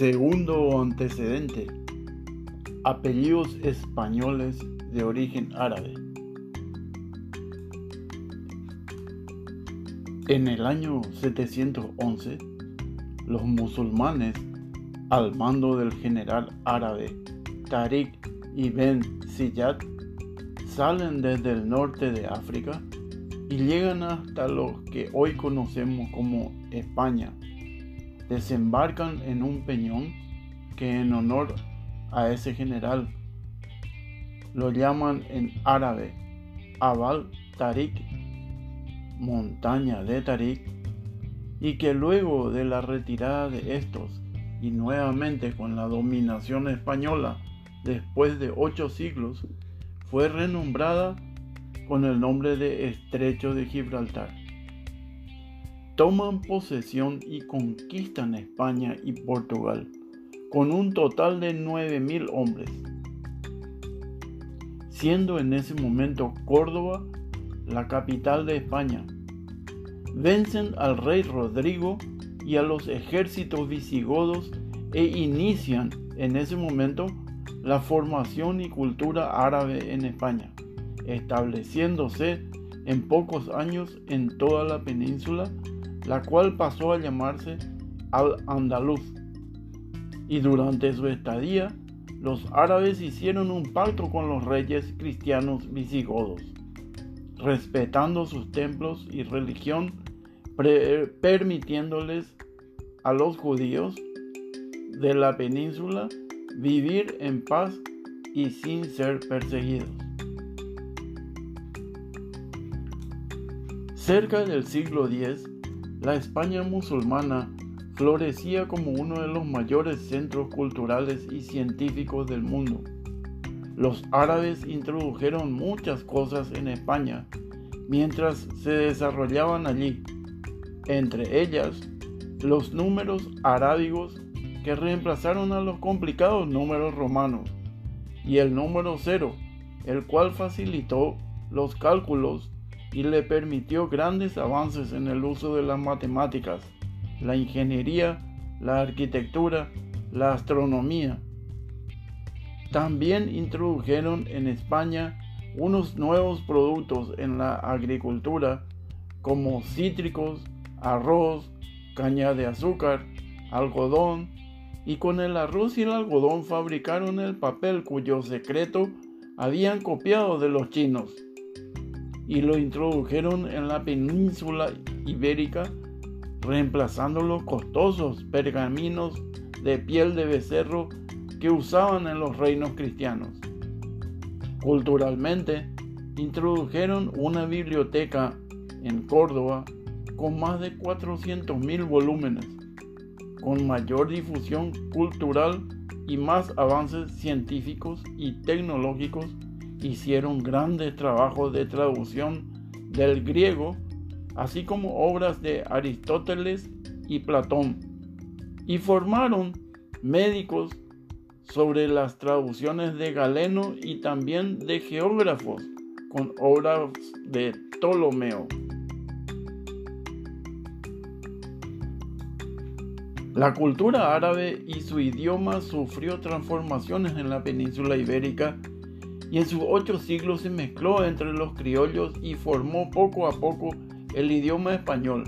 Segundo antecedente. Apellidos españoles de origen árabe. En el año 711, los musulmanes, al mando del general árabe Tariq ibn Ziyad, salen desde el norte de África y llegan hasta lo que hoy conocemos como España. Desembarcan en un peñón que en honor a ese general lo llaman en árabe Abal Tariq, montaña de Tariq, y que luego de la retirada de estos y nuevamente con la dominación española después de ocho siglos, fue renombrada con el nombre de Estrecho de Gibraltar. Toman posesión y conquistan España y Portugal, con un total de 9.000 hombres, siendo en ese momento Córdoba la capital de España. Vencen al rey Rodrigo y a los ejércitos visigodos e inician en ese momento la formación y cultura árabe en España estableciéndose en pocos años en toda la península, la cual pasó a llamarse Al-Andaluz. Y durante su estadía, los árabes hicieron un pacto con los reyes cristianos visigodos, respetando sus templos y religión, permitiéndoles a los judíos de la península vivir en paz y sin ser perseguidos. Cerca del siglo X, la España musulmana florecía como uno de los mayores centros culturales y científicos del mundo. Los árabes introdujeron muchas cosas en España mientras se desarrollaban allí, entre ellas los números arábigos que reemplazaron a los complicados números romanos y el número cero, el cual facilitó los cálculos y le permitió grandes avances en el uso de las matemáticas, la ingeniería, la arquitectura, la astronomía. También introdujeron en España unos nuevos productos en la agricultura como cítricos, arroz, caña de azúcar, algodón, y con el arroz y el algodón fabricaron el papel cuyo secreto habían copiado de los chinos y lo introdujeron en la península ibérica, reemplazando los costosos pergaminos de piel de becerro que usaban en los reinos cristianos. Culturalmente, introdujeron una biblioteca en Córdoba con más de 400.000 volúmenes, con mayor difusión cultural y más avances científicos y tecnológicos hicieron grandes trabajos de traducción del griego, así como obras de Aristóteles y Platón, y formaron médicos sobre las traducciones de Galeno y también de geógrafos con obras de Ptolomeo. La cultura árabe y su idioma sufrió transformaciones en la península ibérica y en sus ocho siglos se mezcló entre los criollos y formó poco a poco el idioma español.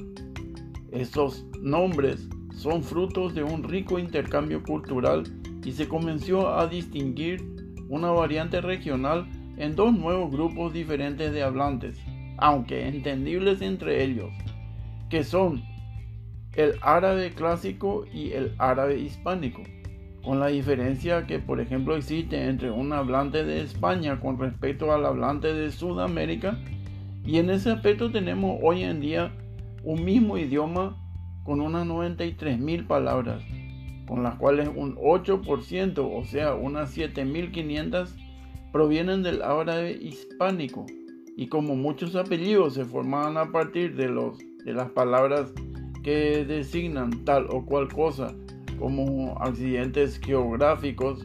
Estos nombres son frutos de un rico intercambio cultural y se comenzó a distinguir una variante regional en dos nuevos grupos diferentes de hablantes, aunque entendibles entre ellos, que son el árabe clásico y el árabe hispánico con la diferencia que por ejemplo existe entre un hablante de España con respecto al hablante de Sudamérica y en ese aspecto tenemos hoy en día un mismo idioma con unas 93.000 palabras con las cuales un 8% o sea unas 7.500 provienen del árabe hispánico. Y como muchos apellidos se formaban a partir de, los, de las palabras que designan tal o cual cosa como accidentes geográficos,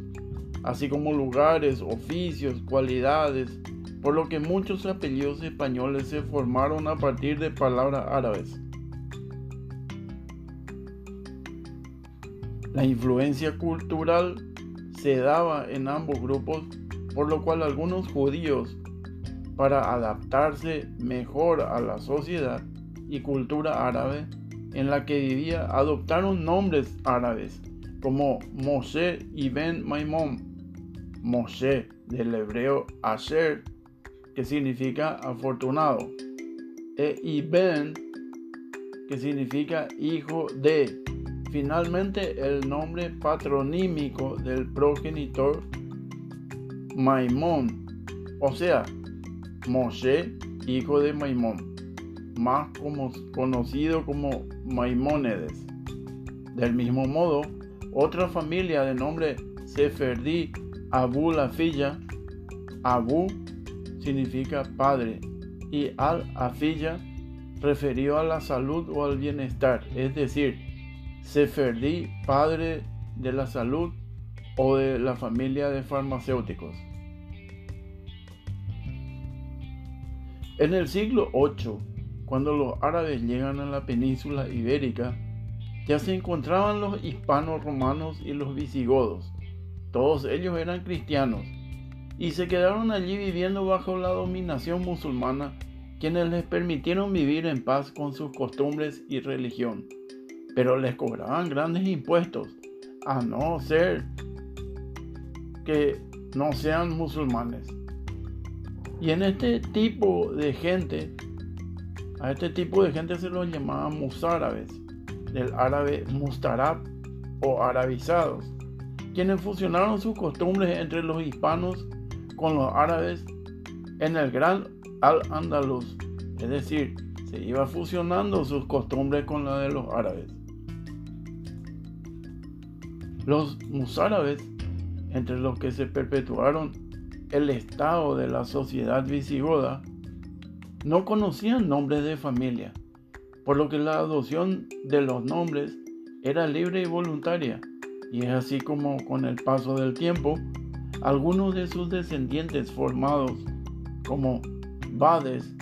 así como lugares, oficios, cualidades, por lo que muchos apellidos españoles se formaron a partir de palabras árabes. La influencia cultural se daba en ambos grupos, por lo cual algunos judíos, para adaptarse mejor a la sociedad y cultura árabe en la que vivía, adoptaron nombres árabes como Moshe y Ben Maimón. Moshe del hebreo Asher, que significa afortunado, e Iben, que significa hijo de. Finalmente, el nombre patronímico del progenitor Maimón, o sea, Moshe, hijo de Maimón, más conocido como Maimónides. Del mismo modo, otra familia de nombre Seferdí Abu la filla, Abu significa padre y al afilla referió a la salud o al bienestar, es decir, Seferdí, padre de la salud o de la familia de farmacéuticos. En el siglo VIII, cuando los árabes llegan a la península ibérica, ya se encontraban los hispanos romanos y los visigodos. Todos ellos eran cristianos y se quedaron allí viviendo bajo la dominación musulmana, quienes les permitieron vivir en paz con sus costumbres y religión pero les cobraban grandes impuestos, a no ser que no sean musulmanes. Y en este tipo de gente, a este tipo de gente se los llamaba musárabes, del árabe mustarab o arabizados, quienes fusionaron sus costumbres entre los hispanos con los árabes en el gran Al-Andalus, es decir, se iba fusionando sus costumbres con la de los árabes. Los musárabes, entre los que se perpetuaron el estado de la sociedad visigoda, no conocían nombres de familia, por lo que la adopción de los nombres era libre y voluntaria, y es así como con el paso del tiempo, algunos de sus descendientes formados como bades,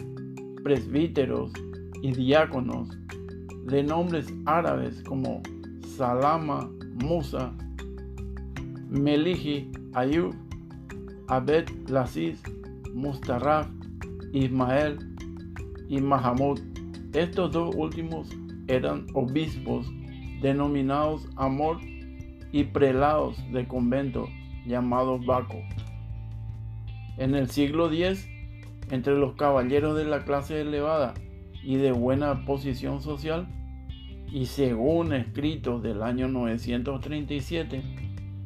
presbíteros y diáconos, de nombres árabes como Salama, Musa, Meliji, Ayub, Abed Lasis, Mustarraf, Ismael y Mahamud. Estos dos últimos eran obispos denominados Amor y prelados de convento llamados Baco. En el siglo X, entre los caballeros de la clase elevada y de buena posición social, y según escritos del año 937,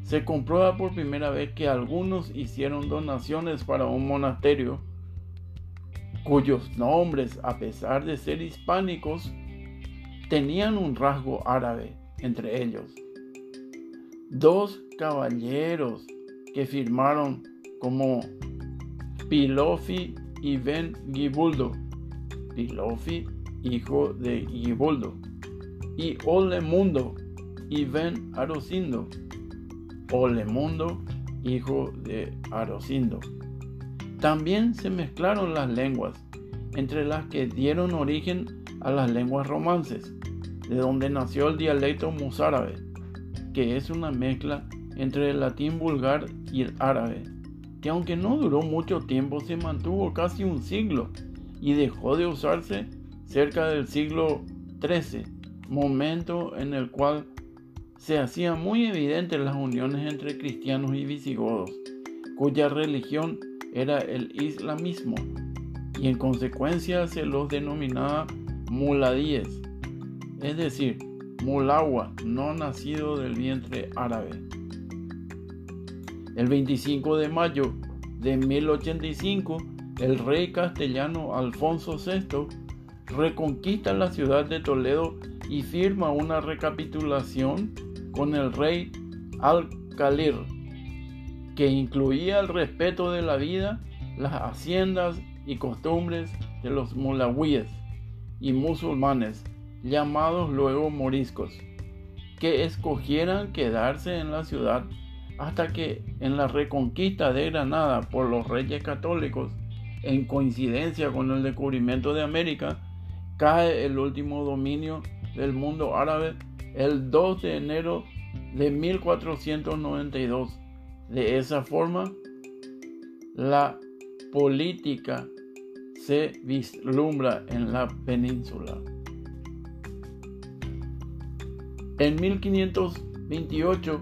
se comprueba por primera vez que algunos hicieron donaciones para un monasterio cuyos nombres, a pesar de ser hispánicos, tenían un rasgo árabe entre ellos. Dos caballeros que firmaron como Pilofi y Ben Gibuldo. Pilofi, hijo de Gibuldo y Olemundo y Ben Arocindo. Olemundo, hijo de Arocindo. También se mezclaron las lenguas, entre las que dieron origen a las lenguas romances, de donde nació el dialecto mozárabe, que es una mezcla entre el latín vulgar y el árabe, que aunque no duró mucho tiempo se mantuvo casi un siglo y dejó de usarse cerca del siglo XIII momento en el cual se hacían muy evidentes las uniones entre cristianos y visigodos, cuya religión era el islamismo, y en consecuencia se los denominaba muladíes, es decir, mulagua, no nacido del vientre árabe. El 25 de mayo de 1085, el rey castellano Alfonso VI reconquista la ciudad de Toledo y firma una recapitulación con el rey Al-Khalir, que incluía el respeto de la vida, las haciendas y costumbres de los mulawíes y musulmanes, llamados luego moriscos, que escogieran quedarse en la ciudad hasta que en la reconquista de Granada por los reyes católicos, en coincidencia con el descubrimiento de América, cae el último dominio del mundo árabe el 2 de enero de 1492. De esa forma, la política se vislumbra en la península. En 1528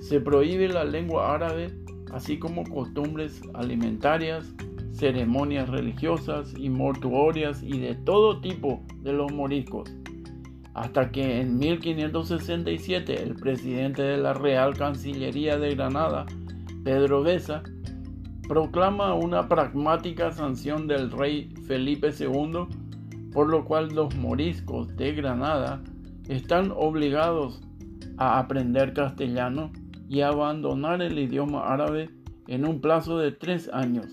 se prohíbe la lengua árabe, así como costumbres alimentarias, ceremonias religiosas y mortuorias y de todo tipo de los moriscos, hasta que en 1567 el presidente de la Real Cancillería de Granada, Pedro Besa, proclama una pragmática sanción del rey Felipe II, por lo cual los moriscos de Granada están obligados a aprender castellano y abandonar el idioma árabe en un plazo de tres años,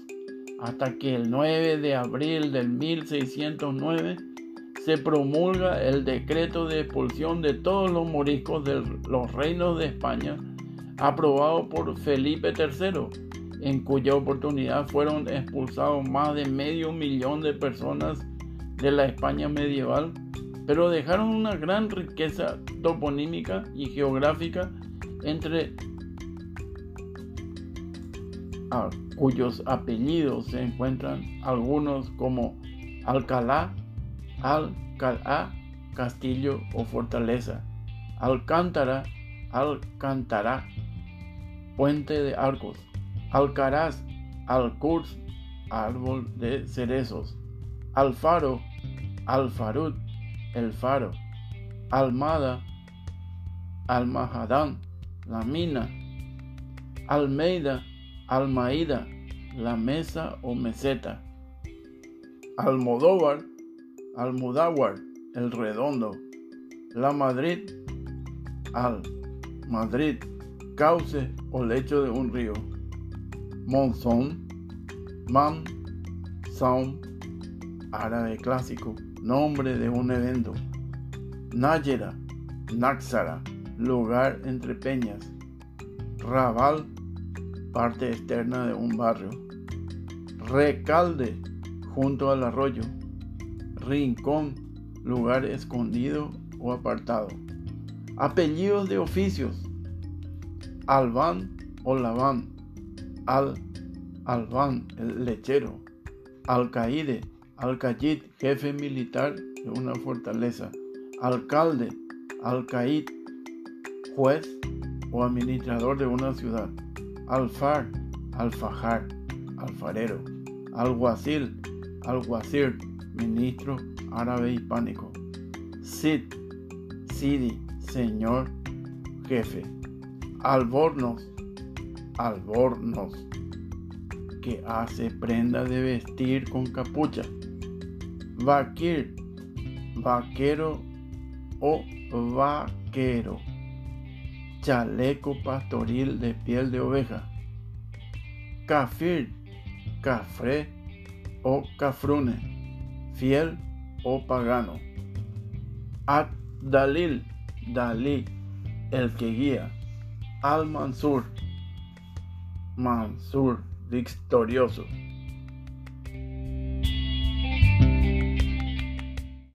hasta que el 9 de abril del 1609 se promulga el decreto de expulsión de todos los moriscos de los reinos de España, aprobado por Felipe III, en cuya oportunidad fueron expulsados más de medio millón de personas de la España medieval, pero dejaron una gran riqueza toponímica y geográfica entre cuyos apellidos se encuentran algunos como Alcalá, Alcalá, castillo o fortaleza, Alcántara, Alcántara, puente de arcos, Alcaraz, Alcurs, árbol de cerezos, Alfaro, Alfarud, el faro, Almada, Almahadán, la mina, Almeida, Almaída, la mesa o meseta. Almodóvar, Almudávar, el redondo. La Madrid, Al, Madrid, cauce o lecho de un río. Monzón, Man, Sound, árabe clásico, nombre de un evento. Nájera, Náxara, lugar entre peñas. Raval, parte externa de un barrio. Recalde, junto al arroyo. Rincón, lugar escondido o apartado. Apellidos de oficios. Albán o Labán. Al, Albán, el lechero. Alcaide, Alcayid, jefe militar de una fortaleza. Alcalde, Alcaid, juez o administrador de una ciudad alfar, alfajar, alfarero, alguacil, alguacil, ministro árabe hispánico, Sid, Sidi, señor, jefe, albornoz, albornoz, que hace prenda de vestir con capucha, vaquir, vaquero o vaquero chaleco pastoril de piel de oveja, kafir, cafre o cafrune, fiel o pagano, Ad Dalil, Dalí, el que guía, Al Mansur, Mansur, victorioso.